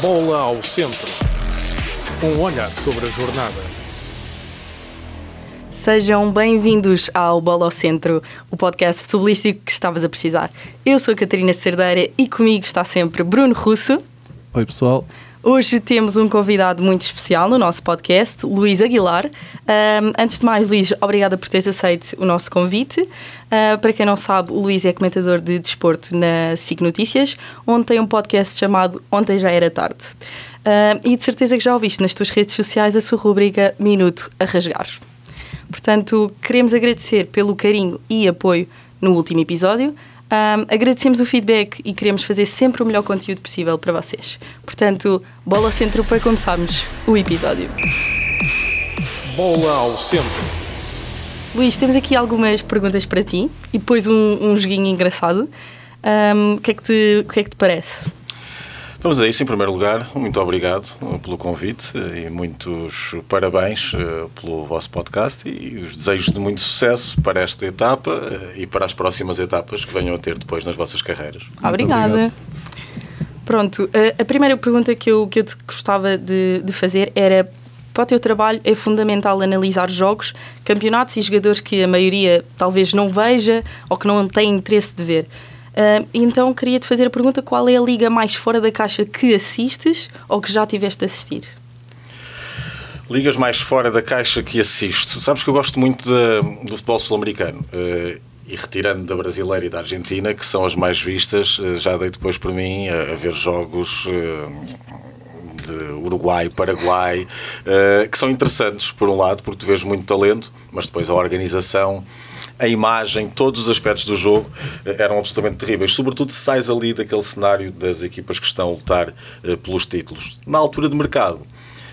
Bola ao centro. Um olhar sobre a jornada. Sejam bem-vindos ao Bola ao Centro, o podcast futebolístico que estavas a precisar. Eu sou a Catarina Cerdeira e comigo está sempre Bruno Russo. Oi, pessoal. Hoje temos um convidado muito especial no nosso podcast, Luís Aguilar. Um, antes de mais, Luís, obrigada por teres aceito o nosso convite. Uh, para quem não sabe, o Luís é comentador de desporto na SIC Notícias, onde tem um podcast chamado Ontem Já Era Tarde. Uh, e de certeza que já ouviste nas tuas redes sociais a sua rubrica Minuto a Rasgar. Portanto, queremos agradecer pelo carinho e apoio no último episódio. Um, agradecemos o feedback e queremos fazer sempre o melhor conteúdo possível para vocês. Portanto, bola centro para começarmos o episódio. Bola ao centro. Luís, temos aqui algumas perguntas para ti e depois um, um joguinho engraçado. Um, o, que é que te, o que é que te parece? Vamos a isso, em primeiro lugar, muito obrigado uh, pelo convite uh, e muitos parabéns uh, pelo vosso podcast e os desejos de muito sucesso para esta etapa e para as próximas etapas que venham a ter depois nas vossas carreiras. Obrigada. Pronto, a primeira pergunta que eu, que eu te gostava de, de fazer era para o teu trabalho é fundamental analisar jogos, campeonatos e jogadores que a maioria talvez não veja ou que não tem interesse de ver. Uh, então queria-te fazer a pergunta: qual é a liga mais fora da caixa que assistes ou que já tiveste a assistir? Ligas mais fora da caixa que assisto. Sabes que eu gosto muito de, do futebol sul-americano. Uh, e retirando da brasileira e da Argentina, que são as mais vistas, uh, já dei depois por mim a, a ver jogos de Uruguai, Paraguai, que são interessantes, por um lado, porque tu vês muito talento, mas depois a organização a imagem, todos os aspectos do jogo eh, eram absolutamente terríveis. Sobretudo se sais ali daquele cenário das equipas que estão a lutar eh, pelos títulos. Na altura de mercado,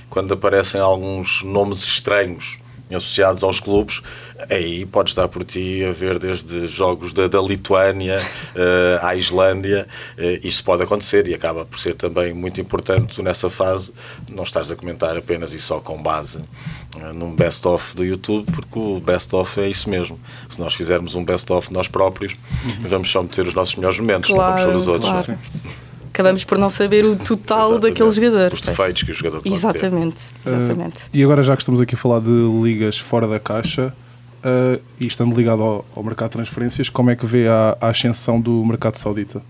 quando aparecem alguns nomes estranhos associados aos clubes, aí podes dar por ti a ver desde jogos da, da Lituânia uh, à Islândia, uh, isso pode acontecer e acaba por ser também muito importante nessa fase não estares a comentar apenas e só com base num best-of do YouTube, porque o best-of é isso mesmo. Se nós fizermos um best-of nós próprios, uhum. vamos só meter os nossos melhores momentos, claro, não vamos os outros. Claro acabamos por não saber o total Exatamente. daquele jogador. Os defeitos que o jogador pode Exatamente. ter. Exatamente. Uh, e agora já que estamos aqui a falar de ligas fora da caixa uh, e estando ligado ao, ao, mercado de transferências, como é que vê a, a ascensão do mercado saudita?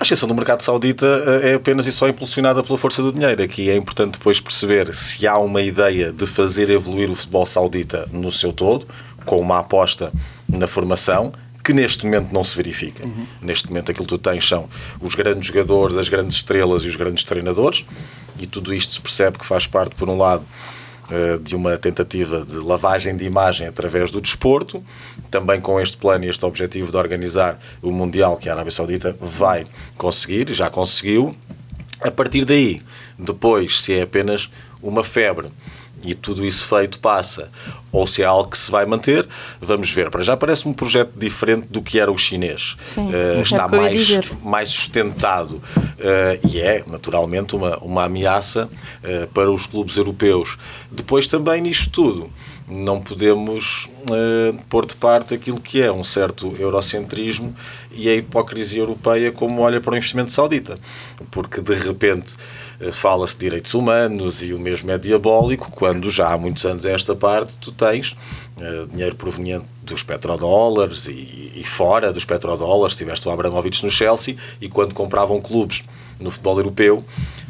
A ascensão do mercado saudita eh, é apenas e só impulsionada pela força do dinheiro. Aqui é importante depois perceber se há uma ideia de fazer evoluir o futebol saudita no seu todo, com uma aposta na formação, que neste momento não se verifica. Uhum. Neste momento aquilo que tu tens são os grandes jogadores, as grandes estrelas e os grandes treinadores, e tudo isto se percebe que faz parte, por um lado, eh, de uma tentativa de lavagem de imagem através do desporto, também com este plano e este objetivo de organizar o Mundial que a Arábia Saudita vai conseguir, já conseguiu. A partir daí, depois, se é apenas uma febre e tudo isso feito passa, ou se é algo que se vai manter, vamos ver. Para já parece um projeto diferente do que era o chinês. Sim, uh, está mais, mais sustentado uh, e é, naturalmente, uma, uma ameaça uh, para os clubes europeus. Depois, também nisto tudo, não podemos uh, pôr de parte aquilo que é um certo eurocentrismo e a hipocrisia europeia como olha para o investimento saudita. Porque, de repente, uh, fala-se de direitos humanos e o mesmo é diabólico, quando já há muitos anos a esta parte tu tens uh, dinheiro proveniente dos petrodólares e, e fora dos petrodólares, tiveste o Abramovich no Chelsea e quando compravam clubes no futebol europeu,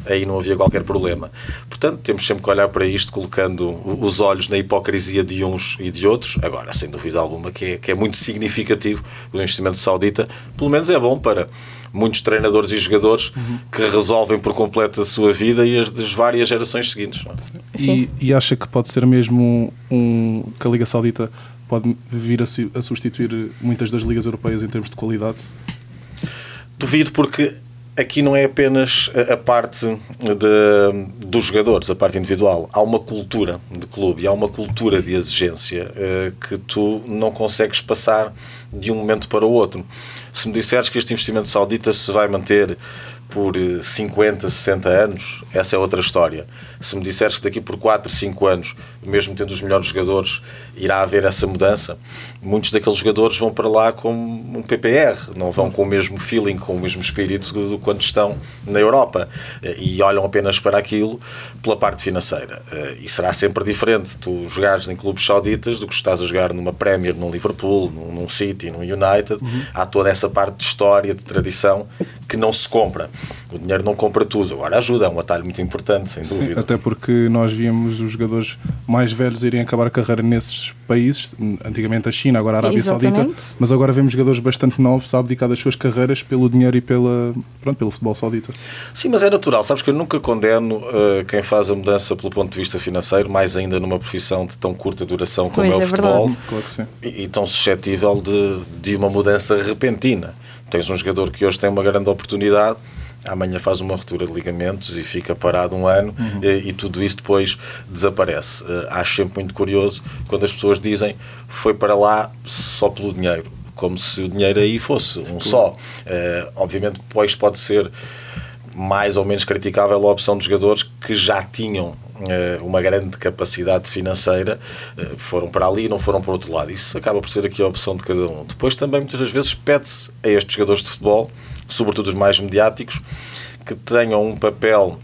aí não havia qualquer problema. Portanto, temos sempre que olhar para isto colocando os olhos na hipocrisia de uns e de outros. Agora, sem dúvida alguma, que é, que é muito significativo o investimento saudita, pelo menos é bom para muitos treinadores e jogadores uhum. que resolvem por completo a sua vida e as das várias gerações seguintes. É? E, e, acha que pode ser mesmo um, que a Liga Saudita pode vir a, a substituir muitas das ligas europeias em termos de qualidade? Duvido porque aqui não é apenas a parte de, dos jogadores, a parte individual. Há uma cultura de clube há uma cultura de exigência uh, que tu não consegues passar de um momento para o outro. Se me disseres que este investimento saudita se vai manter por eh, 50, 60 anos, essa é outra história. Se me disseres que daqui por 4, 5 anos, mesmo tendo os melhores jogadores, irá haver essa mudança, muitos daqueles jogadores vão para lá com um PPR, não vão com o mesmo feeling, com o mesmo espírito do quando estão na Europa eh, e olham apenas para aquilo pela parte financeira. Eh, E será sempre diferente tu jogares em clubes sauditas do que estás a jogar numa Premier, num Liverpool, num, num City, num United. Há toda essa parte de história, de tradição que não se compra. O dinheiro não compra tudo. Agora ajuda, é um atalho muito importante, sem Sim, dúvida. até porque nós víamos os jogadores mais velhos irem acabar a carreira nesses países, antigamente a China, agora a Arábia Exatamente. Saudita, mas agora vemos jogadores bastante novos a abdicar das suas carreiras pelo dinheiro e pela, pronto, pelo futebol saudita. Sim, mas é natural. Sabes que eu nunca condeno uh, quem faz a mudança pelo ponto de vista financeiro, mais ainda numa profissão de tão curta duração como Pois é o é futebol. Claro que sim. e, e tão suscetível de, de uma mudança repentina. Tens um jogador que hoje tem uma grande oportunidade, amanhã faz uma ruptura de ligamentos e fica parado um ano e, e tudo isso depois desaparece. Eh, acho sempre muito curioso quando as pessoas dizem foi para lá só pelo dinheiro, como se o dinheiro aí fosse um só. Eh, obviamente, depois pode ser mais ou menos criticável a opção de jogadores que já tinham eh, uma grande capacidade financeira, eh, foram para ali e não foram para o outro lado. Isso acaba por ser aqui a opção de cada um. Depois também muitas das vezes pede-se a estes jogadores de futebol, sobretudo os mais mediáticos, que tenham um papel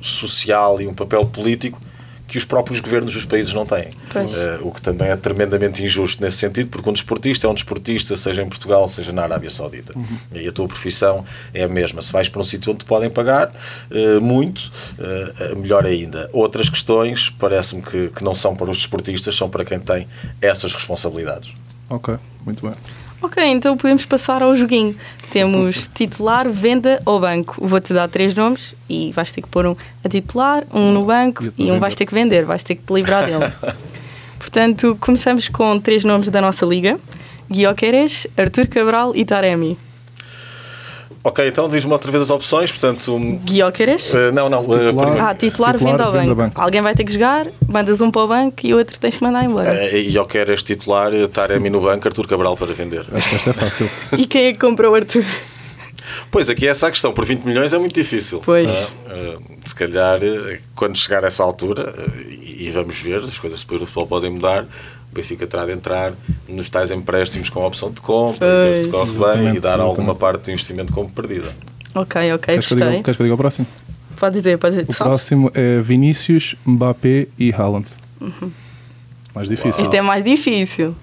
social e um papel político que os próprios governos dos países não têm. Eh, o que também é tremendamente injusto nesse sentido, porque um desportista é um desportista, seja em Portugal, seja na Arábia Saudita. E a tua profissão é a mesma. Se vais para um sítio onde te podem pagar eh, muito, eh, melhor ainda. Outras questões, parece-me que, que não são para os desportistas, são para quem tem essas responsabilidades. Ok, muito bem. Ok, então podemos passar ao joguinho. Temos titular, venda ou banco. Vou-te dar três nomes e vais ter que pôr um a titular, um no banco E e um vais ter que vender, vais ter que te livrar dele. Portanto, começamos com três nomes da nossa liga: Guioqueres, Artur Cabral e Taremi. Ok, então diz-me outra vez as opções. Portanto, um, Guioqueres? eh, não, não. eh, Titular. primeiro- Ah, titular, Titular, venda venda banco. banco. Alguém vai ter que jogar, mandas um para o banco e o outro tens que mandar embora. Eh, E eu quero este titular, eh, Taremi no banco, Artur Cabral para vender. Acho que esta é fácil. E quem é que comprou o Artur? Pois, aqui é essa a questão. Por 20 milhões é muito difícil. Pois. Ah, se calhar, eh, quando chegar a essa altura, eh, e, e vamos ver, as coisas depois do futebol podem mudar, Benfica terá de entrar nos tais empréstimos com a opção de compra, e ver se corre bem e Exatamente, dar alguma parte do investimento como perdida. Ok, ok, Queres que, eu diga, gostei. queres que eu diga o próximo? Pode dizer, pode dizer. O sabes? próximo é Vinícius, Mbappé e Haaland. Mais difícil. Isto é mais difícil.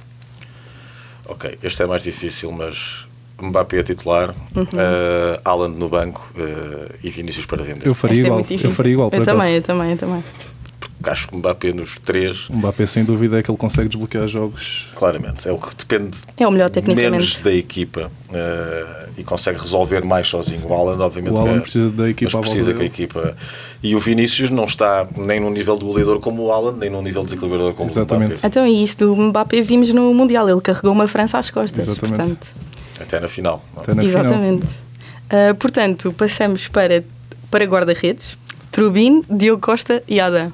Ok, este é mais difícil, mas Mbappé a titular, Uhum. ah, Haaland no banco ah, e Vinícius para vender. Eu faria Esta é igual. difícil. eu faria igual, Eu acaso. também, eu também, eu também. Acho que Mbappé nos três, O Mbappé, sem dúvida, é que ele consegue desbloquear jogos. claramente, é o que depende É o melhor menos da equipa eh, e consegue resolver mais sozinho. O Haaland, obviamente, O que é- precisa da equipa mas precisa que a equipa. E o Vinícius não está nem num nível de goleador como o Haaland, nem num nível de desequilibrador como Exatamente. o Mbappé. Então, e isso do Mbappé vimos no Mundial. Ele carregou uma França às costas. Exatamente. Portanto, Até na final. é? Até na final. exatamente. Ah, portanto, passamos para, para guarda-redes. Trubin, Diogo Costa e Adam.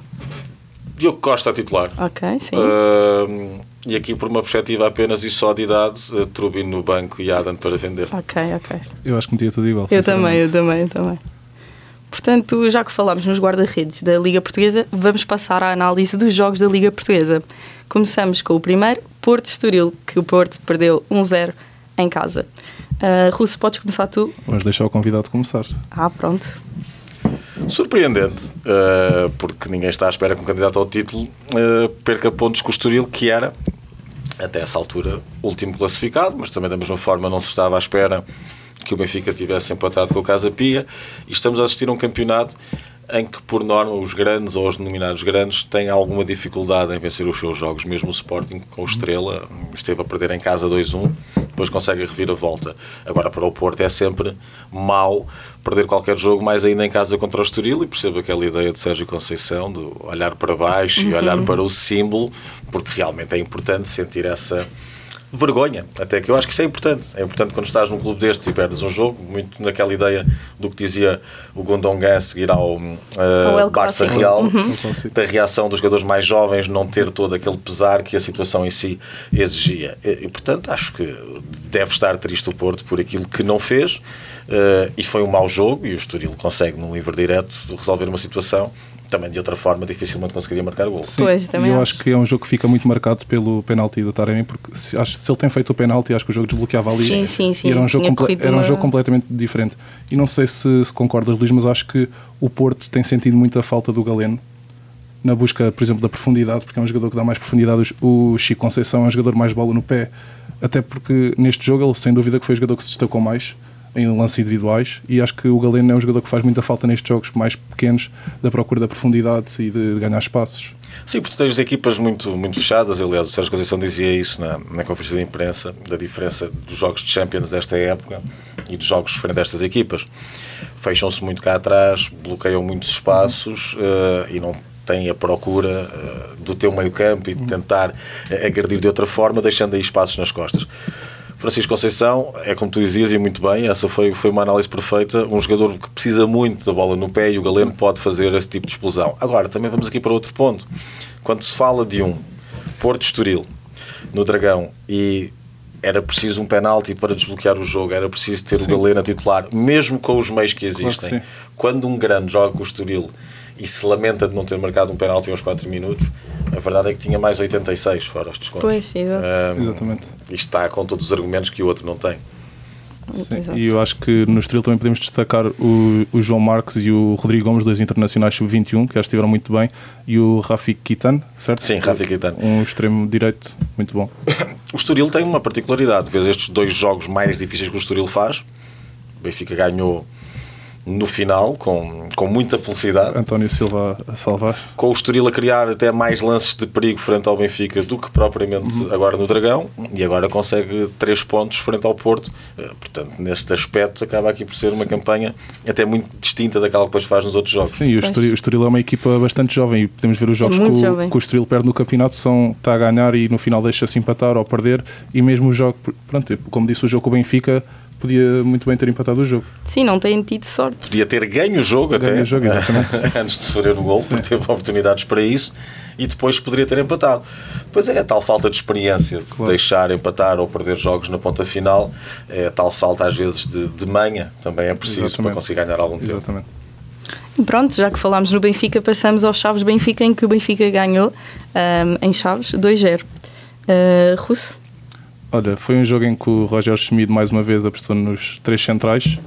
Diogo Costa a titular. Ok, sim. Eh, e aqui, por uma perspectiva apenas e só de idade, eh, Trubin no banco e Adam para vender. Ok, ok. Eu acho que metia tudo igual. Eu também, eu também, eu também. Portanto, já que falámos nos guarda-redes da Liga Portuguesa, vamos passar à análise dos jogos da Liga Portuguesa. Começamos com o primeiro, Porto Estoril, que o Porto perdeu 1-0 em casa. Ah, Russo, podes começar tu? Vamos deixar o convidado começar. Ah, pronto. Surpreendente, eh, porque ninguém está à espera que um candidato ao título eh, perca pontos com o Estoril, que era, até essa altura, último classificado, mas também da mesma forma não se estava à espera que o Benfica tivesse empatado com o Casa Pia, e estamos a assistir a um campeonato em que, por norma, os grandes ou os denominados grandes têm alguma dificuldade em vencer os seus jogos. Mesmo o Sporting, com o Estrela, esteve a perder em casa 2-1, depois consegue a reviravolta. Agora, para o Porto é sempre mau perder qualquer jogo, mais ainda em casa contra o Estoril, e percebo aquela ideia de Sérgio Conceição de olhar para baixo e olhar para o símbolo, porque realmente é importante sentir essa vergonha, até que eu acho que isso é importante. É importante quando estás num clube destes e perdes um jogo, muito naquela ideia do que dizia o Gondongan a seguir ao uh, Barça. Real, Uhum. Da reação dos jogadores mais jovens, não ter todo aquele pesar que a situação em si exigia. E, e, portanto, acho que deve estar triste o Porto por aquilo que não fez, uh, e foi um mau jogo, e o Estoril consegue, num livre direto, resolver uma situação. Também de outra forma, dificilmente conseguiria marcar o gol. Sim, Pois, também e eu acho. acho que é um jogo que fica muito marcado pelo penalti do Taremi, porque se, acho, se ele tem feito o penalti, acho que o jogo desbloqueava ali. Sim, sim, sim. E era um jogo, Tinha comple- corrido era um jogo completamente diferente. E não sei se, se concordas, Luís, mas acho que o Porto tem sentido muito a falta do Galeno na busca, por exemplo, da profundidade, porque é um jogador que dá mais profundidade. O Chico Conceição é um jogador mais bola no pé, até porque neste jogo ele, sem dúvida, que foi o jogador que se destacou mais em lances individuais e acho que o Galeno é um jogador que faz muita falta nestes jogos mais pequenos da procura da profundidade e de ganhar espaços. Sim, porque tens equipas muito, muito fechadas. Aliás, o Sérgio Conceição dizia isso na, na conferência de imprensa, da diferença dos jogos de Champions desta época e dos jogos frente a estas equipas. Fecham-se muito cá atrás, bloqueiam muitos espaços eh, e não têm a procura eh, do teu meio campo e de tentar eh, agredir de outra forma, deixando aí espaços nas costas. Francisco Conceição, é como tu dizias e muito bem, essa foi, foi uma análise perfeita. Um jogador que precisa muito da bola no pé e o Galeno pode fazer esse tipo de explosão. Agora, também vamos aqui para outro ponto. Quando se fala de um Porto Estoril no Dragão e era preciso um penalti para desbloquear o jogo, era preciso ter Sim. o Galeno a titular, mesmo com os meios que Claro que existem. Quando um grande joga com o Estoril e se lamenta de não ter marcado um penalti aos 4 minutos, a verdade é que tinha mais 86 fora os descontos. Pois, exato. Ahm, Exatamente. e está com todos os argumentos que o outro não tem. Sim, Exato. e eu acho que no Estoril também podemos destacar o, o João Marcos e o Rodrigo Gomes, dois internacionais sub-21, que já estiveram muito bem, e o Rafik Kitan, certo? Sim, Rafi Caetano. Um extremo direito muito bom. O Estoril tem uma particularidade. Vês estes dois jogos mais difíceis que o Estoril faz. O Benfica ganhou no final, com, com muita felicidade. António Silva a salvar. Com o Estoril a criar até mais lances de perigo frente ao Benfica do que propriamente agora no Dragão. E agora consegue três pontos frente ao Porto. Eh, Portanto, neste aspecto, acaba aqui por ser uma campanha até muito distinta daquela que depois faz nos outros jogos. Sim, e o Estoril, o Estoril é uma equipa bastante jovem e podemos ver os jogos que o, que o Estoril perde no campeonato são está a ganhar e no final deixa-se empatar ou perder e mesmo o jogo, pronto, como disse o jogo com o Benfica podia muito bem ter empatado o jogo. Sim, não têm tido sorte. podia ter ganho o jogo Ganho até o jogo, exatamente. antes de sofrer o gol, porque teve oportunidades para isso e depois poderia ter empatado. Pois é, a tal falta de experiência de Claro. deixar empatar ou perder jogos na ponta final, é a tal falta às vezes de, de manha, também é preciso Exatamente. para conseguir ganhar algum tempo. Exatamente. Pronto, já que falámos no Benfica, passamos aos Chaves Benfica, em que o Benfica ganhou ahm, em Chaves 2-0. Ah, Russo? Olha, foi um jogo em que o Roger Schmid mais uma vez apostou nos três centrais.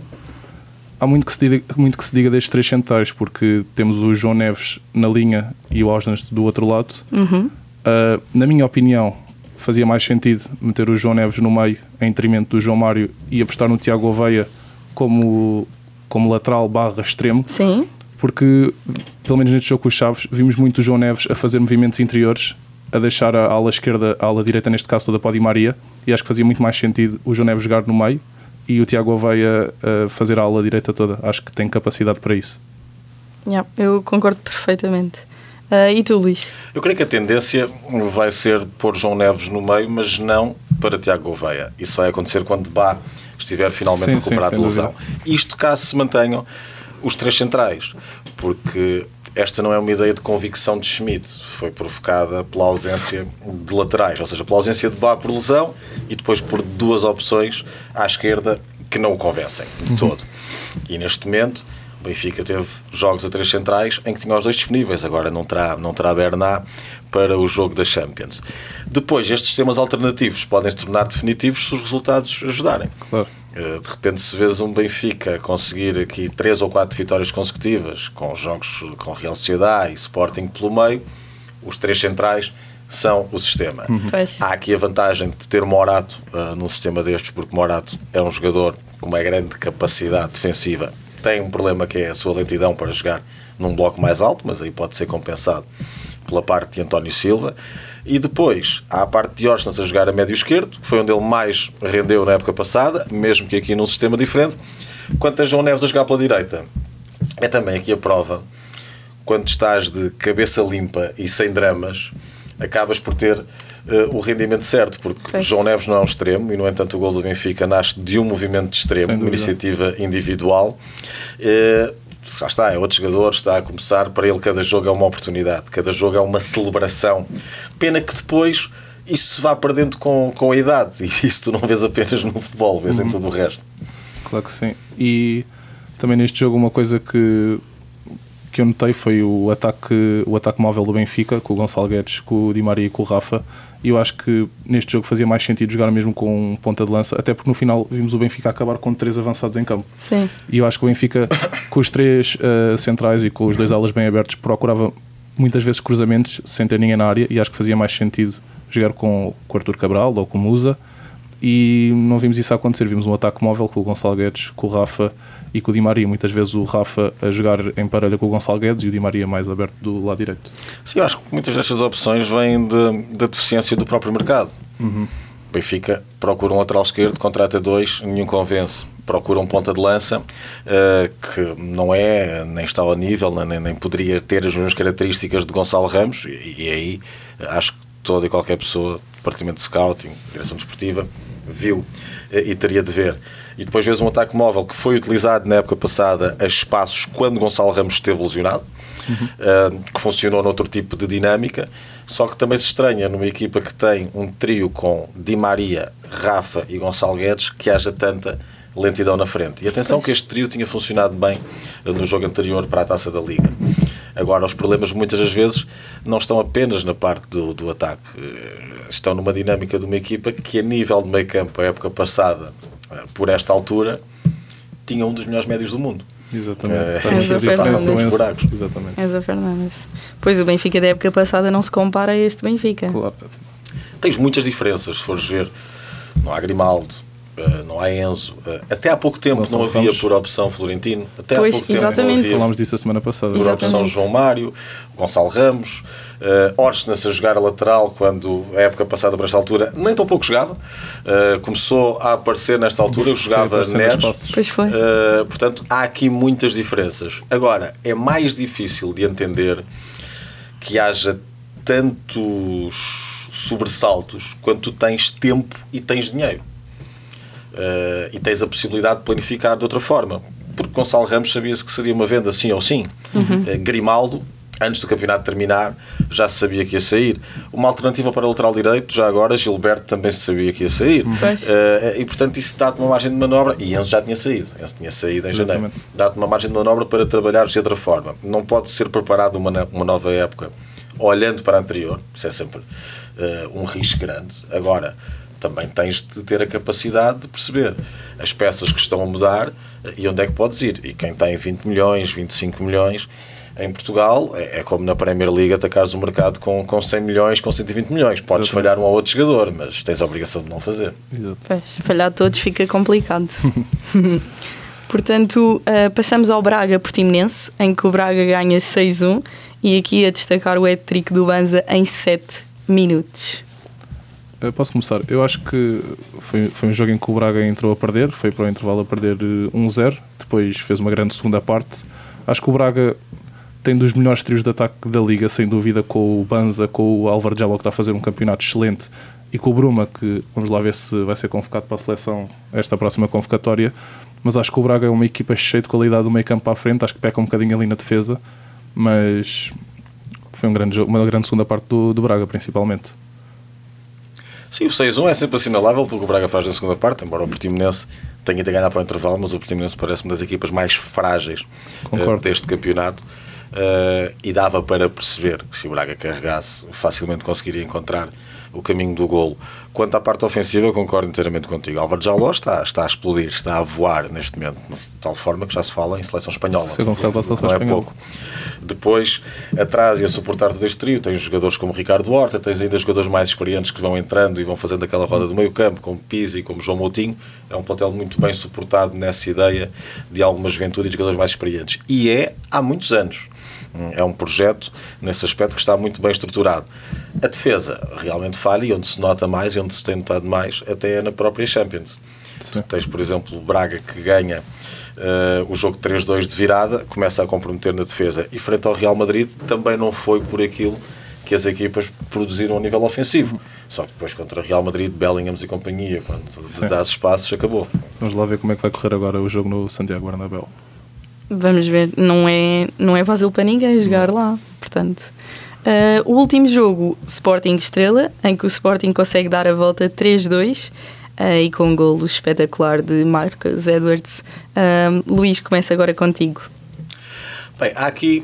Há muito que se diga, muito que se diga destes três centrais, porque temos o João Neves na linha e o Osnas do outro lado. Uhum. Uh, na minha opinião, fazia mais sentido meter o João Neves no meio, em detrimento do João Mário, e apostar no Tiago Oveia como, como lateral barra extremo, Sim. porque, pelo menos neste jogo com os Chaves, vimos muito o João Neves a fazer movimentos interiores, a deixar a ala esquerda, a ala direita, neste caso toda para o Di Maria, e acho que fazia muito mais sentido o João Neves jogar no meio e o Tiago Oveia a fazer a ala direita toda. Acho que tem capacidade para isso. Yeah, eu concordo perfeitamente. Ah, e tu, Luís? Eu creio que a tendência vai ser pôr João Neves no meio, mas não para Tiago Gouveia. Isso vai acontecer quando Bá estiver finalmente Sim, sim, recuperado de sem lesão. Isto caso se mantenham os três centrais, porque esta não é uma ideia de convicção de Schmidt, foi provocada pela ausência de laterais, ou seja, pela ausência de Bá por lesão e depois por duas opções à esquerda que não o convencem de todo. E neste momento o Benfica teve jogos a três centrais em que tinha os dois disponíveis, agora não terá, não terá Bernat para o jogo da Champions. Depois, estes sistemas alternativos podem se tornar definitivos se os resultados ajudarem. Claro. Eh, De repente, se vês um Benfica conseguir aqui três ou quatro vitórias consecutivas com jogos com Real Sociedade e Sporting pelo meio, os três centrais são o sistema. Pois. Há aqui a vantagem de ter Morato uh, num sistema destes, porque Morato é um jogador com uma grande capacidade defensiva. Tem um problema que é a sua lentidão para jogar num bloco mais alto, mas aí pode ser compensado pela parte de António Silva. E depois há a parte de Orsnas a jogar a médio esquerdo, que foi onde ele mais rendeu na época passada, mesmo que aqui num sistema diferente. Quanto a João Neves a jogar pela direita, é também aqui a prova quando estás de cabeça limpa e sem dramas, acabas por ter uh, o rendimento certo, porque pois. João Neves não é um extremo e, no entanto, o gol do Benfica nasce de um movimento de extremo, de uma iniciativa individual. Uh, já está, é outro jogador, está a começar, para ele cada jogo é uma oportunidade, cada jogo é uma celebração. Pena que depois isso se vá perdendo com, com a idade e isso tu não vês apenas no futebol, vês uhum. em tudo o resto. Claro que sim. E também neste jogo uma coisa que que eu notei foi o ataque, o ataque móvel do Benfica, com o Gonçalo Guedes, com o Di Maria e com o Rafa. E eu acho que neste jogo fazia mais sentido jogar mesmo com um ponta de lança, até porque no final vimos o Benfica acabar com três avançados em campo. Sim. E eu acho que o Benfica, com os três uh, centrais e com os dois alas bem abertos, procurava muitas vezes cruzamentos sem ter ninguém na área. E acho que fazia mais sentido jogar com, com o Arthur Cabral ou com o Musa e não vimos isso acontecer. Vimos um ataque móvel com o Gonçalo Guedes, com o Rafa e com o Di Maria. Muitas vezes o Rafa a jogar em parelha com o Gonçalo Guedes e o Di Maria mais aberto do lado direito. Sim, acho que muitas destas opções vêm de, da deficiência do próprio mercado. Uhum. Benfica procura um lateral esquerdo, contrata dois, nenhum convence. Procura um ponta de lança uh, que não é, nem está ao nível, nem, nem poderia ter as mesmas características de Gonçalo Ramos, e, e aí acho que toda e qualquer pessoa, departamento de scouting, direção desportiva, viu eh, e teria de ver. E depois vês um ataque móvel que foi utilizado na época passada a espaços quando Gonçalo Ramos esteve lesionado, uhum. que funcionou noutro tipo de dinâmica, só que também se estranha numa equipa que tem um trio com Di Maria, Rafa e Gonçalo Guedes que haja tanta lentidão na frente. E atenção que este trio tinha funcionado bem eh, no jogo anterior para a Taça da Liga. Agora, os problemas muitas das vezes não estão apenas na parte do, do ataque, eh, estão numa dinâmica de uma equipa que, a nível de meio campo, a época passada, eh, por esta altura, tinha um dos melhores médios do mundo. Exatamente. É, Enzo Fernandes. Exatamente. Enzo Fernandes. Pois o Benfica da época passada não se compara a este Benfica. Claro. Tens muitas diferenças, se fores ver. Não há Grimaldo, Uh, não há Enzo. Uh, até há pouco tempo não, não havia por opção Florentino. Até pois, há pouco exatamente. tempo não havia Falámos disso a semana passada. Por exatamente. opção João Mário, Gonçalo Ramos, uh, Orsnes a jogar a lateral quando a época passada para esta altura nem tão pouco jogava. Uh, começou a aparecer nesta altura, jogava Neres. Pois foi. portanto, há aqui muitas diferenças. Agora, é mais difícil de entender que haja tantos sobressaltos quando tu tens tempo e tens dinheiro. Uh, e tens a possibilidade de planificar de outra forma. Porque Gonçalo Ramos sabia-se que seria uma venda sim ou sim. Uhum. Uh, Grimaldo, antes do campeonato terminar, já se sabia que ia sair. Uma alternativa para o lateral direito, já agora, Gilberto também se sabia que ia sair. Uhum. Uh, e portanto isso dá-te uma margem de manobra. E Enzo já tinha saído. Enzo tinha saído em janeiro. Dá-te uma margem de manobra para trabalhar de outra forma. Não pode ser preparado uma, uma nova época olhando para a anterior. Isso é sempre um risco grande. Agora também tens de ter a capacidade de perceber as peças que estão a mudar eh, e onde é que podes ir. E quem tem 20 milhões, 25 milhões em Portugal, é, é como na Premier League atacares o mercado com, com 100 milhões, com 120 milhões. Podes Exatamente. falhar um ou outro jogador, mas tens a obrigação de não fazer. Exato. Pois, falhar todos fica complicado. Portanto, uh, passamos ao Braga Portimonense, em que o Braga ganha 6-1 e aqui a destacar o hat-trick do Banza em 7 minutos. Eu posso começar. Eu acho que foi, foi um jogo em que o Braga entrou a perder, foi para o intervalo a perder 1-0, eh, depois fez uma grande segunda parte. Acho que o Braga tem dos melhores trios de ataque da liga, sem dúvida, com o Banza, com o Álvaro Jallo, que está a fazer um campeonato excelente, e com o Bruma, que vamos lá ver se vai ser convocado para a seleção esta próxima convocatória. Mas acho que o Braga é uma equipa cheia de qualidade do meio campo a frente, acho que peca um bocadinho ali na defesa, mas foi um grande jogo, uma grande segunda parte do, do Braga, principalmente. Sim, o 6-1 é sempre assinalável pelo que o Braga faz na segunda parte, embora o Portimonense tenha de ganhar para o intervalo, mas o Portimonense parece uma das equipas mais frágeis uh, deste campeonato. Uh, e dava para perceber que se o Braga carregasse, facilmente conseguiria encontrar o caminho do golo. Quanto à parte ofensiva, concordo inteiramente contigo. Álvaro Jaló está, está a explodir, está a voar neste momento, de tal forma que já se fala em seleção espanhola. Se não, não é pouco. Depois, atrás e a suportar todo este trio, tens jogadores como Ricardo Horta, tens ainda jogadores mais experientes que vão entrando e vão fazendo aquela roda do meio campo, como Pizzi, como João Moutinho. É um plantel muito bem suportado nessa ideia de alguma juventude e de jogadores mais experientes. E é há muitos anos. É um projeto, nesse aspecto, que está muito bem estruturado. A defesa realmente falha e onde se nota mais e onde se tem notado mais até é na própria Champions. Tu tens, por exemplo, o Braga que ganha uh, o jogo 3-2 de virada, começa a comprometer na defesa e frente ao Real Madrid também não foi por aquilo que as equipas produziram a nível ofensivo. Só que depois contra Real Madrid, Bellingham e companhia, quando Sim. dás espaços, acabou. Vamos lá ver como é que vai correr agora o jogo no Santiago Bernabéu. Vamos ver, não é, não é fácil para ninguém jogar lá, portanto. Ah, o último jogo, Sporting Estrela, em que o Sporting consegue dar a volta 3-2 ah, e com um golo espetacular de Marcos Edwards. Ah, Luís, começa agora contigo. Bem, há aqui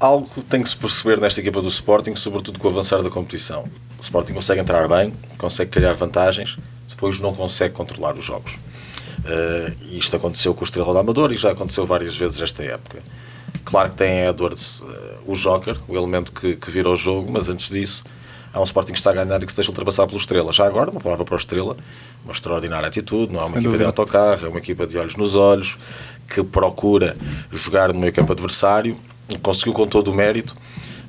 algo que tem que se perceber nesta equipa do Sporting, sobretudo com o avançar da competição. O Sporting consegue entrar bem, consegue criar vantagens, depois não consegue controlar os jogos. Uh, isto aconteceu com o Estrela da Amador e já aconteceu várias vezes esta época. Claro que tem Edwards, uh, o joker, o elemento que, que vira o jogo, mas antes disso há um Sporting que está a ganhar e que se deixa ultrapassar pelo Estrela. Já agora, uma palavra para o Estrela, uma extraordinária atitude, não é uma Sem equipa dúvida. de autocarro, é uma equipa de olhos nos olhos, que procura jogar no meio campo adversário, conseguiu com todo o mérito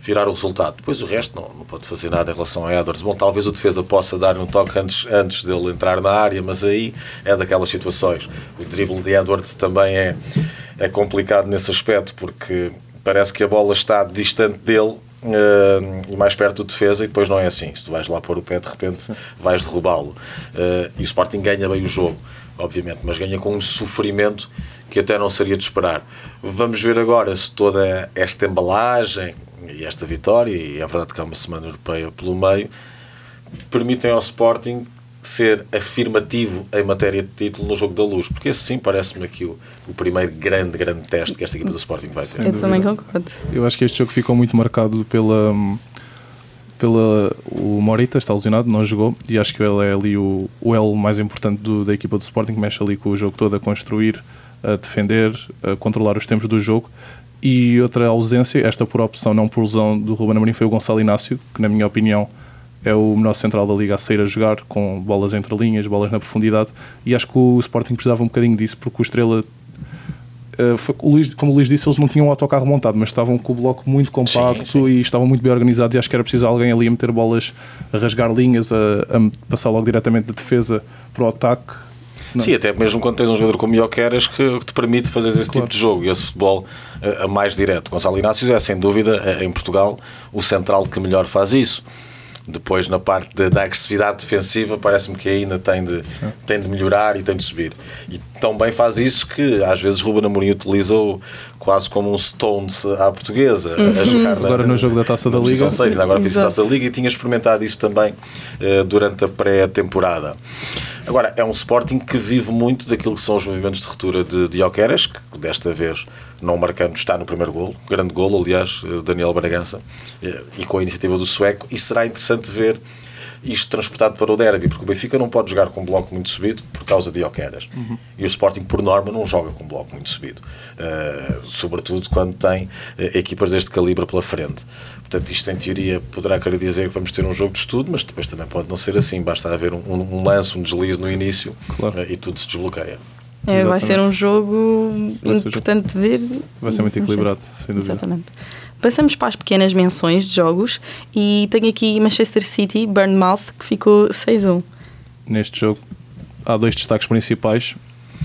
virar o resultado. Depois o resto não, não pode fazer nada em relação a Edwards. Bom, talvez o defesa possa dar um toque antes, antes dele entrar na área, mas aí é daquelas situações. O drible de Edwards também é, é complicado nesse aspecto, porque parece que a bola está distante dele e mais perto do defesa e depois não é assim. Se tu vais lá pôr o pé, de repente vais derrubá-lo. Eh, e o Sporting ganha bem o jogo, obviamente, mas ganha com um sofrimento que até não seria de esperar. Vamos ver agora se toda esta embalagem e esta vitória, e é verdade que há uma semana europeia pelo meio, permitem ao Sporting ser afirmativo em matéria de título no jogo da luz, porque esse sim parece-me aqui o, o primeiro grande, grande teste que esta equipa do Sporting vai ter. Eu também concordo. Eu acho que este jogo ficou muito marcado pela. pela o Morita está lesionado, não jogou, e acho que ele é ali o, o L mais importante do- da equipa do Sporting, que mexe ali com o jogo todo a construir, a defender, a controlar os tempos do jogo. E outra ausência, esta por opção, não por lesão, do Ruben Amorim foi o Gonçalo Inácio, que na minha opinião é o melhor central da liga a sair a jogar, com bolas entre linhas, bolas na profundidade, e acho que o Sporting precisava um bocadinho disso, porque o Estrela Uh, foi- o Luís- como o Luís disse, eles não tinham o autocarro montado, mas estavam com o bloco muito compacto Sim, sim. e estavam muito bem organizados. E acho que era preciso alguém ali a meter bolas, a rasgar linhas, a, a passar logo diretamente da defesa para o ataque. Não. Sim, até mesmo quando tens um jogador como Ioqueras que, que te permite fazer esse tipo de jogo e esse futebol eh, a mais direto. Gonçalo Inácio é, sem dúvida, eh, em Portugal, o central que melhor faz isso. Depois, na parte de- da agressividade defensiva, parece-me que ainda tem de, tem de melhorar e tem de subir. E tão bem faz isso que, às vezes, Ruben Amorim utiliza-o quase como um Stones à portuguesa, a jogar na- Agora no jogo da Taça da Liga. seis, ainda agora fiz. Taça da Liga e tinha experimentado isso também eh, durante a pré-temporada. Agora, é um Sporting que vive muito daquilo que são os movimentos de ruptura de, de Oqueras, que desta vez, não marcando, está no primeiro golo, grande golo, aliás, eh, Daniel Bragança, eh, e com a iniciativa do sueco, e será interessante ver isto transportado para o derby, porque o Benfica não pode jogar com um bloco muito subido por causa de Oqueras. E o Sporting, por norma, não joga com um bloco muito subido. Eh, sobretudo quando tem eh, equipas deste calibre pela frente. Portanto, isto em teoria poderá querer dizer que vamos ter um jogo de estudo, mas depois também pode não ser assim. Basta haver um, um, um lance, um deslize no início Claro. eh, e tudo se desbloqueia. É, vai ser um jogo ser importante de ver. Vai ser muito equilibrado, sem dúvida. Exatamente. Passamos para as pequenas menções de jogos e tenho aqui Manchester City, Bournemouth, que ficou 6-1. Neste jogo há dois destaques principais.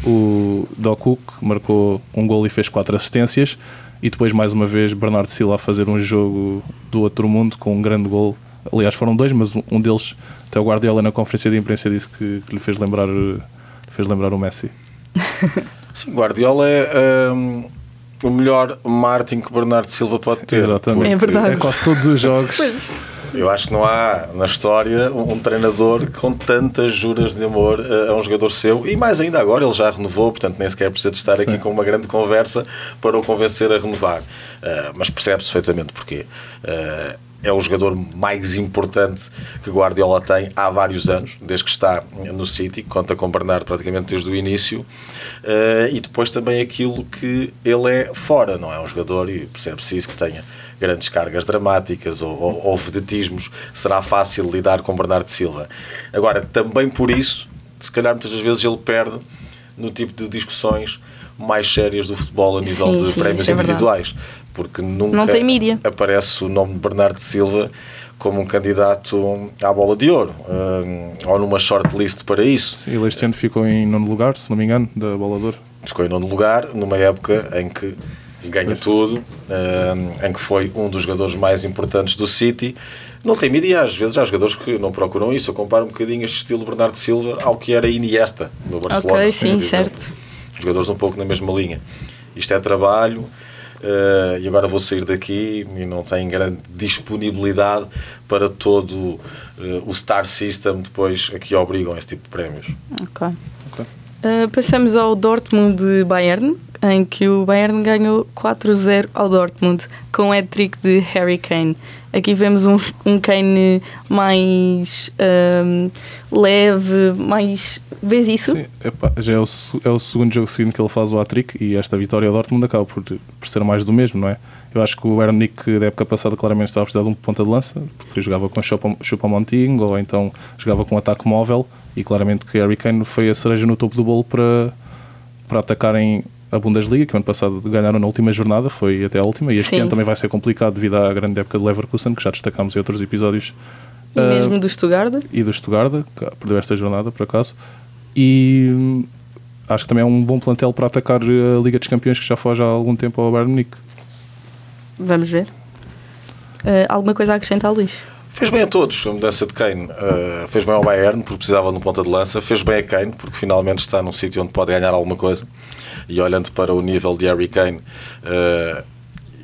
O Doku, que marcou um gol e fez quatro assistências, e depois, mais uma vez, Bernardo Silva a fazer um jogo do outro mundo com um grande gol. Aliás, foram dois, mas um- um deles, até o Guardiola na conferência de imprensa disse que, que lhe fez lembrar, fez lembrar o Messi. Sim, Guardiola é hum, o melhor Martin que Bernardo Silva pode ter. Exatamente. É verdade. É quase todos os jogos. Eu acho que não há na história um, treinador com tantas juras de amor eh, a um jogador seu e mais ainda agora ele já renovou, portanto nem sequer precisa de estar aqui Sim. com uma grande conversa para o convencer a renovar. Eh, mas percebe-se perfeitamente porquê. Eh, é o jogador mais importante que Guardiola tem há vários anos, desde que está no City, conta com Bernardo praticamente desde o início, eh, e depois também aquilo que ele é fora, não é? Um jogador, e percebe-se isso que tenha grandes cargas dramáticas ou, ou, ou vedetismos, será fácil lidar com Bernardo Silva. Agora, também por isso, se calhar muitas das vezes ele perde no tipo de discussões mais sérias do futebol a nível Sim, de sim, prémios é individuais, porque nunca Não tem mídia. aparece o nome de Bernardo Silva como um candidato à bola de ouro hum, ou numa shortlist para isso. Sim, ele este ano ficou em nono lugar, se não me engano, da bola de ouro. Ficou em nono lugar numa época em que ganha tudo, uh, em que foi um dos jogadores mais importantes do City. Não tem mídia, às vezes há jogadores que não procuram isso. Eu comparo um bocadinho este estilo Bernardo Silva ao que era Iniesta no Barcelona. Ok, sim, certo. Jogadores um pouco na mesma linha. Isto é trabalho, uh, e agora vou sair daqui e não tenho grande disponibilidade para todo uh, o Star System depois a que obrigam esse tipo de prémios. Ok. okay. Uh, passamos ao Dortmund de Bayern, em que o Bayern ganhou 4-0 ao Dortmund com o hat-trick de Harry Kane. Aqui vemos um, um Kane mais um, leve, mais. Vês isso? Sim, epá, já é o, é o segundo jogo seguinte que ele faz o hat-trick e esta vitória ao Dortmund acaba por, por ser mais do mesmo, não é? Eu acho que o Ernick da época passada claramente estava a precisar de um ponta de lança, porque jogava com Chupa-Monting ou então jogava com ataque móvel e claramente que Harry Kane foi a cereja no topo do bolo para, para atacarem a Bundesliga, que o ano passado ganharam na última jornada, foi até a última, e este Sim. ano também vai ser complicado devido à grande época do Leverkusen, que já destacámos em outros episódios. E uh, mesmo do Stuttgart. E do Stuttgart, que perdeu esta jornada, por acaso. E hum, acho que também é um bom plantel para atacar a Liga dos Campeões, que já foge há algum tempo ao Bayern Munique. Vamos ver. Uh, alguma coisa a acrescentar, Luís? Fez bem a todos a mudança de Kane. Uh, fez bem ao Bayern, porque precisava de um ponta de lança. Fez bem a Kane, porque finalmente está num sítio onde pode ganhar alguma coisa e olhando para o nível de Harry Kane uh,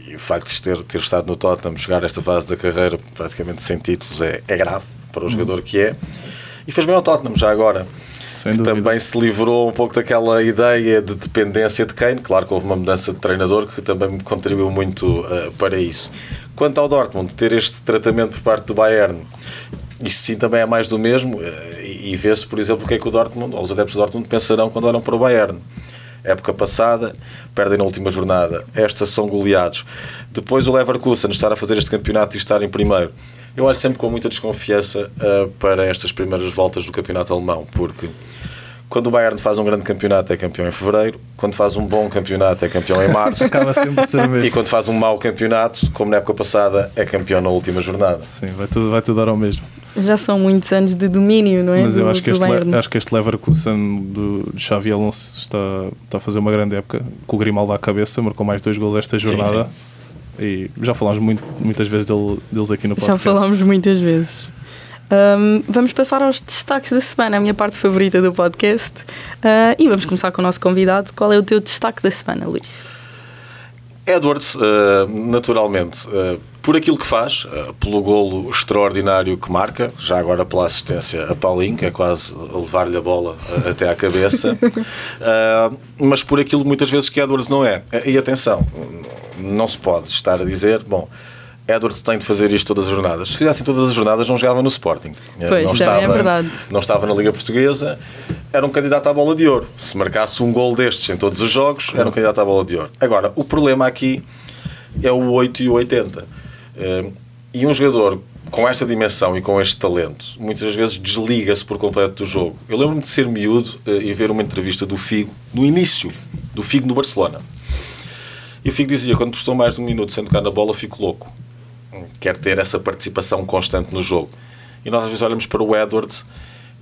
e o facto de ter, ter estado no Tottenham, chegar a esta fase da carreira praticamente sem títulos é, é grave para o uhum. jogador que é e fez bem ao Tottenham já agora que também se livrou um pouco daquela ideia de dependência de Kane. Claro que houve uma mudança de treinador que também contribuiu muito uh, para isso. Quanto ao Dortmund, ter este tratamento por parte do Bayern, isso sim também é mais do mesmo. Uh, e, e vê-se, por exemplo, o que é que o Dortmund, ou os adeptos do Dortmund, pensarão quando olham para o Bayern época passada, perdem na última jornada. Estas são goleados. Depois o Leverkusen estar a fazer este campeonato e estar em primeiro. Eu olho sempre com muita desconfiança uh, para estas primeiras voltas do campeonato alemão, porque quando o Bayern faz um grande campeonato é campeão em fevereiro, quando faz um bom campeonato é campeão em março. Acaba sempre ser mesmo. E quando faz um mau campeonato, como na época passada, é campeão na última jornada. Sim, vai tudo, vai tudo dar ao mesmo já são muitos anos de domínio, não é? Mas eu do, acho, que este, acho que este Leverkusen do, de Xavi Alonso está, está a fazer uma grande época, com o Grimaldo à cabeça, marcou mais dois gols esta jornada. Sim, sim. E já falámos muito, muitas vezes dele, deles aqui no podcast. Já falámos muitas vezes. Um, vamos passar aos destaques da semana, a minha parte favorita do podcast. Uh, e vamos começar com o nosso convidado. Qual é o teu destaque da semana, Luís? Edwards, uh, naturalmente, uh, por aquilo que faz, uh, pelo golo extraordinário que marca, já agora pela assistência a Paulinho, que é quase levar-lhe a bola até à cabeça, mas por aquilo muitas vezes que Edwards não é. E atenção, não se pode estar a dizer, bom, Edwards tem de fazer isto todas as jornadas. Se fizessem todas as jornadas, não jogava no Sporting. Pois, não é estava, é verdade. Não estava na Liga Portuguesa, era um candidato à bola de ouro. Se marcasse um gol destes em todos os jogos, era um candidato à bola de ouro. Agora, o problema aqui é o 8 e o 80. Eh, e um jogador com esta dimensão e com este talento, muitas vezes desliga-se por completo do jogo. Eu lembro-me de ser miúdo eh, e ver uma entrevista do Figo, no início do Figo no Barcelona. E o Figo dizia: quando estou mais de um minuto sem tocar na bola, fico louco quer ter essa participação constante no jogo. E nós às vezes olhamos para o Edwards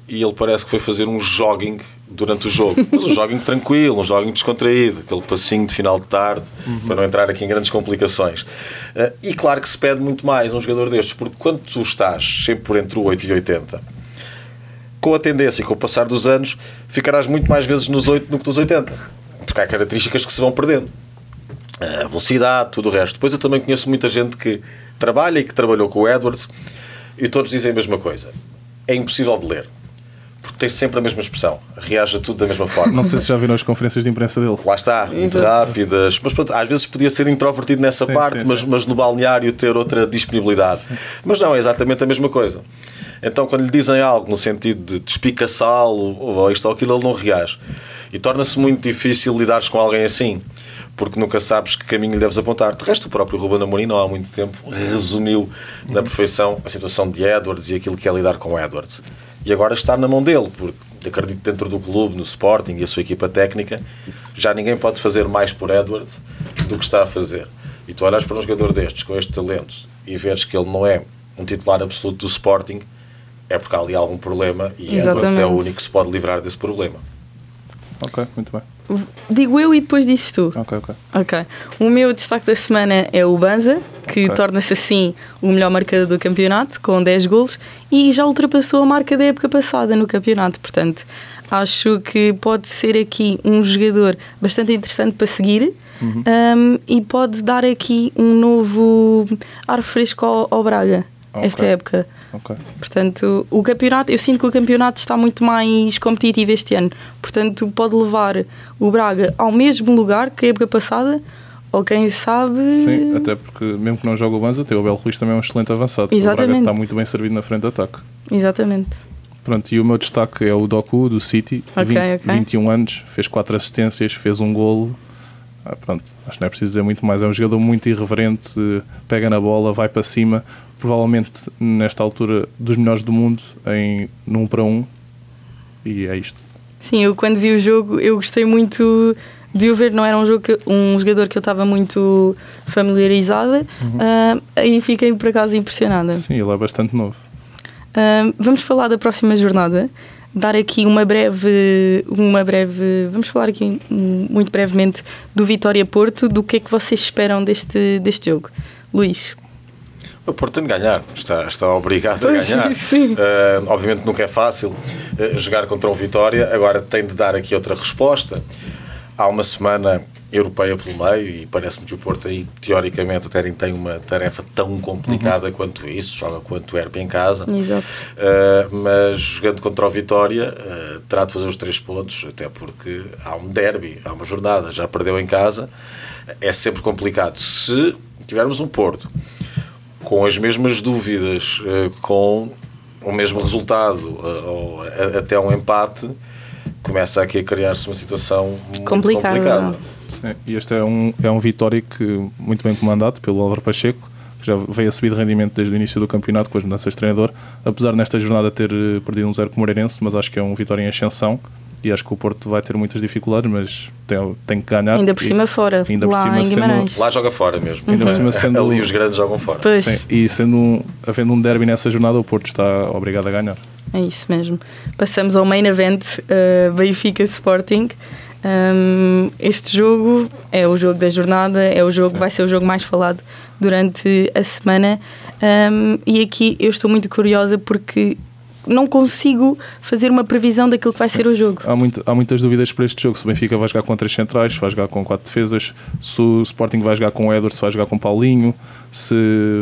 e ele parece que foi fazer um jogging durante o jogo. Mas um jogging tranquilo, um jogging descontraído, aquele passinho de final de tarde, uhum. para não entrar aqui em grandes complicações. Uh, e claro que se pede muito mais um jogador destes, porque quando tu estás sempre por entre o 8 e 80, com a tendência e com o passar dos anos, ficarás muito mais vezes nos 8 do que nos 80. Porque há características que se vão perdendo. A velocidade, tudo o resto. Depois eu também conheço muita gente que trabalha e que trabalhou com o Edwards e todos dizem a mesma coisa. É impossível de ler. Porque tem sempre a mesma expressão. Reage a tudo da mesma forma. Não sei se já viram as conferências de imprensa dele. Lá está, muito rápidas. Mas pronto, às vezes podia ser introvertido nessa sim, parte, sim, mas, sim. mas no balneário ter outra disponibilidade. Mas não, é exatamente a mesma coisa. Então, quando lhe dizem algo no sentido de despicaçá-lo ou isto ou aquilo, ele não reage. E torna-se muito difícil lidares com alguém assim porque nunca sabes que caminho lhe deves apontar. De resto, o próprio Ruben Amorim, não há muito tempo, resumiu na perfeição a situação de Edwards e aquilo que é lidar com Edwards. E agora está na mão dele, porque acredito dentro do clube, no Sporting e a sua equipa técnica, já ninguém pode fazer mais por Edwards do que está a fazer. E tu olhas para um jogador destes, com este talento, e vês que ele não é um titular absoluto do Sporting, é porque há ali algum problema e Exatamente. Edwards é o único que se pode livrar desse problema. Ok, muito bem. Digo eu e depois dizes tu. Ok, ok. Ok. O meu destaque da semana é o Banza, que Ok. torna-se assim o melhor marcador do campeonato, com 10 golos, e já ultrapassou a marca da época passada no campeonato. Portanto, acho que pode ser aqui um jogador bastante interessante para seguir. Uhum. um, e pode dar aqui um novo ar fresco ao, ao Braga esta Ok. época. Ok. Portanto, o campeonato, eu sinto que o campeonato está muito mais competitivo este ano. Portanto, pode levar o Braga ao mesmo lugar que a época passada, ou quem sabe. Sim, até porque mesmo que não jogue o Banza, tem o Belo Ruiz também é um excelente avançado. O Exatamente. Braga está muito bem servido na frente de ataque. Exatamente. Pronto, e o meu destaque é o Doku, do City, Ok, 20 ok. 21 anos, fez 4 assistências, fez um golo. Ah, pronto, acho que não é preciso dizer muito mais. É um jogador muito irreverente, pega na bola, vai para cima. Provavelmente, nesta altura, dos melhores do mundo, em num para um. E é isto. Sim, eu quando vi o jogo, eu gostei muito de o ver. Não era um, jogo que- um jogador que eu estava muito familiarizada ah, e fiquei por acaso impressionada. Sim, ele é bastante novo. Ah, vamos falar da próxima jornada. Dar aqui uma breve, uma breve. Vamos falar aqui muito brevemente do Vitória Porto. Do que é que vocês esperam deste, deste jogo, Luís? O Porto tem de ganhar, está, está obrigado a ganhar. sim. Eh, obviamente nunca é fácil eh, jogar contra um Vitória, agora tem de dar aqui outra resposta. Há uma semana europeia pelo meio e parece-me que o Porto aí, teoricamente, até nem tem uma tarefa tão complicada quanto isso, joga quanto Herbe em casa. Exato. Uh, mas jogando contra o Vitória, uh, terá de fazer os três pontos, até porque há um derby, há uma jornada, já perdeu em casa, é sempre complicado. Se tivermos um Porto com as mesmas dúvidas, uh, com o mesmo resultado, uh, ou até um empate, começa aqui a criar-se uma situação muito Complicada. complicada. Sim, e este é um, é um Vitória que, muito bem comandado pelo Álvaro Pacheco, que já veio a subir de rendimento desde o início do campeonato com as mudanças de treinador, apesar nesta jornada ter eh, perdido um zero com o Moreirense, mas acho que é um Vitória em ascensão e acho que o Porto vai ter muitas dificuldades, mas tem, tem que ganhar. Ainda por E- cima fora, ainda por lá cima em sendo-. Lá joga fora mesmo. Ainda por cima sendo- Ali os grandes jogam fora. Pois, Sim, e sendo um, havendo um derby nessa jornada, o Porto está obrigado a ganhar. é isso mesmo. Passamos ao main event, uh, Benfica Sporting. Um, este jogo é o jogo da jornada, é o jogo, Sim. vai ser o jogo mais falado durante a semana. Um, e aqui eu estou muito curiosa porque não consigo fazer uma previsão daquilo que vai ser o jogo. Há, muito- há muitas dúvidas para este jogo. Se o Benfica vai jogar com três centrais, se vai jogar com quatro defesas, se o Sporting vai jogar com o Edwards, se vai jogar com Paulinho, se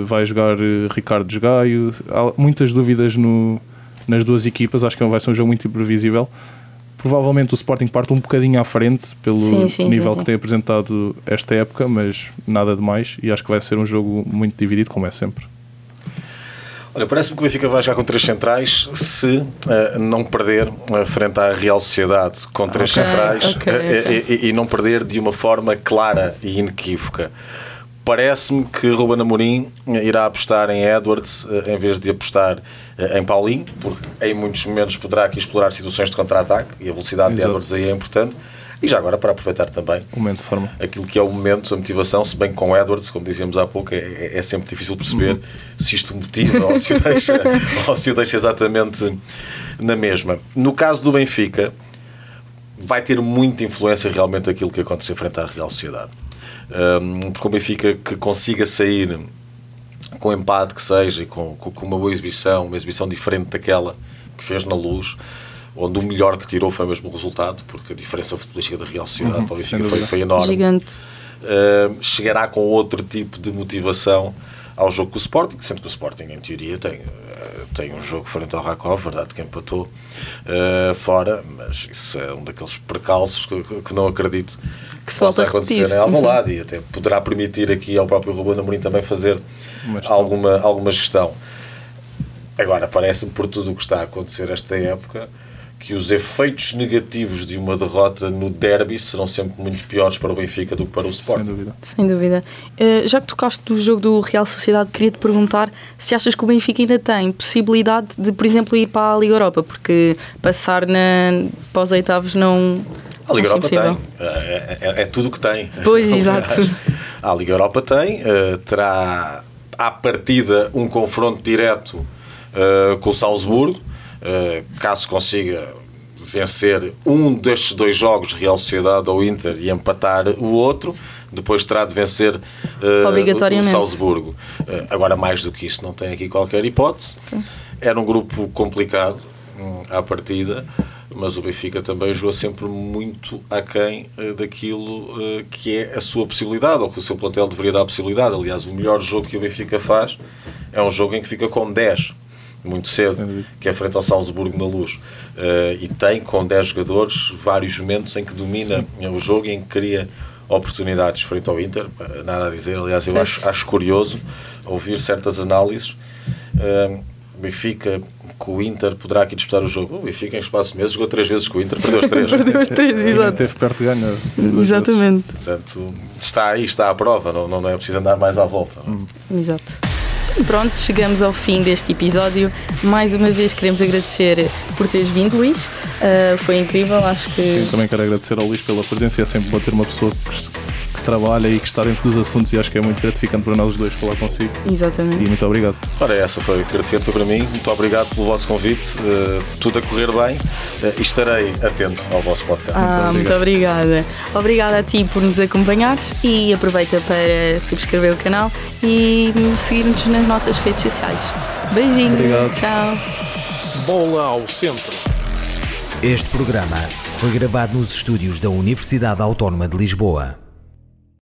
vai jogar eh, Ricardo Desgaio. Há muitas dúvidas no- nas duas equipas. Acho que vai ser um jogo muito imprevisível. Provavelmente o Sporting parte um bocadinho à frente pelo Sim, sim, nível sim, que sim. tem apresentado esta época, mas nada de mais. E acho que vai ser um jogo muito dividido, como é sempre. Olha, parece-me que o Benfica vai jogar com três centrais se eh, não perder eh, frente à Real Sociedade com três Ok, centrais ok, eh, ok. E, e- não perder de uma forma clara e inequívoca. Parece-me que Ruben Amorim irá apostar em Edwards em vez de apostar em Paulinho, porque em muitos momentos poderá aqui explorar situações de contra-ataque e a velocidade de Exato. Edwards aí é importante. E já agora para aproveitar também O momento de forma. aquilo que é o momento, a motivação, se bem que com Edwards, como dizíamos há pouco, é, é- é sempre difícil perceber Uhum. se isto motiva ou se o, deixa, ou se o deixa exatamente na mesma. No caso do Benfica, vai ter muita influência realmente aquilo que aconteceu frente à Real Sociedade. Um, porque o Benfica que consiga sair com empate que seja, e com, com, com uma boa exibição, uma exibição diferente daquela que fez na luz, onde o melhor que tirou foi mesmo o resultado, porque a diferença futebolística da Real Sociedade para o Benfica foi, foi enorme. Gigante. Uh, chegará com outro tipo de motivação ao jogo com o Sporting, sendo que o Sporting, em teoria, tem, uh, tem um jogo frente ao Rakov, verdade que empatou uh, fora, mas isso é um daqueles percalços que, que não acredito Que se possa acontecer em Alvalade e até poderá permitir aqui ao próprio Ruben Amorim também fazer alguma, alguma gestão. Agora, parece-me por tudo o que está a acontecer esta época que os efeitos negativos de uma derrota no derby serão sempre muito piores para o Benfica do que para o Sem Sporting. dúvida. Sem dúvida. Uh, já que tocaste do jogo do Real Sociedade, queria-te perguntar se achas que o Benfica ainda tem possibilidade de, por exemplo, ir para a Liga Europa, porque passar na, para os oitavos não. A Liga acho Europa impossível. tem. É, é- é tudo o que tem. Pois, exato. A Liga Europa tem. eh, terá à partida um confronto direto eh, com o Salzburgo. Eh, caso consiga vencer um destes dois jogos, Real Sociedade ou Inter, e empatar o outro, depois terá de vencer uh, Obrigatoriamente. o Salzburgo. Uh, agora, mais do que isso, não tem aqui qualquer hipótese. Era um grupo complicado hum, à partida, mas o Benfica também jogou sempre muito aquém uh, daquilo uh, que é a sua possibilidade, ou que o seu plantel deveria dar a possibilidade. Aliás, o melhor jogo que o Benfica faz é um jogo em que fica com 10 muito cedo, que é frente ao Salzburgo na luz. Uh, e tem, com 10 jogadores, vários momentos em que domina Sim. o jogo e em que cria oportunidades frente ao Inter. Nada a dizer, aliás, eu acho, acho curioso ouvir certas análises. Uh, Benfica com o Inter poderá aqui disputar o jogo. O Benfica em espaço de meses jogou três vezes com o Inter, perdeu os três. perdeu os três, exato. Teve perto de ganhar. Exatamente. Portanto, está aí, está à prova, não, não é preciso andar mais à volta. Hum. Exato. Pronto, chegamos ao fim deste episódio. Mais uma vez queremos agradecer por teres vindo, Luís. Uh, foi incrível, acho que. Sim, também quero agradecer ao Luís pela presença. É sempre bom ter uma pessoa que, que trabalha e que está dentro dos assuntos e acho que é muito gratificante para nós os dois falar consigo. Exatamente. E muito obrigado. Ora, essa foi gratificante foi para mim. Muito obrigado pelo vosso convite. Uh, tudo a correr bem uh, e estarei atento ao vosso podcast. Ah, muito, obrigada. Obrigada a ti por nos acompanhares e aproveita para subscrever o canal e seguir-nos nas nossas redes sociais. Beijinhos. Obrigado. Tchau. Bola ao centro. Este programa foi gravado nos estúdios da Universidade Autónoma de Lisboa.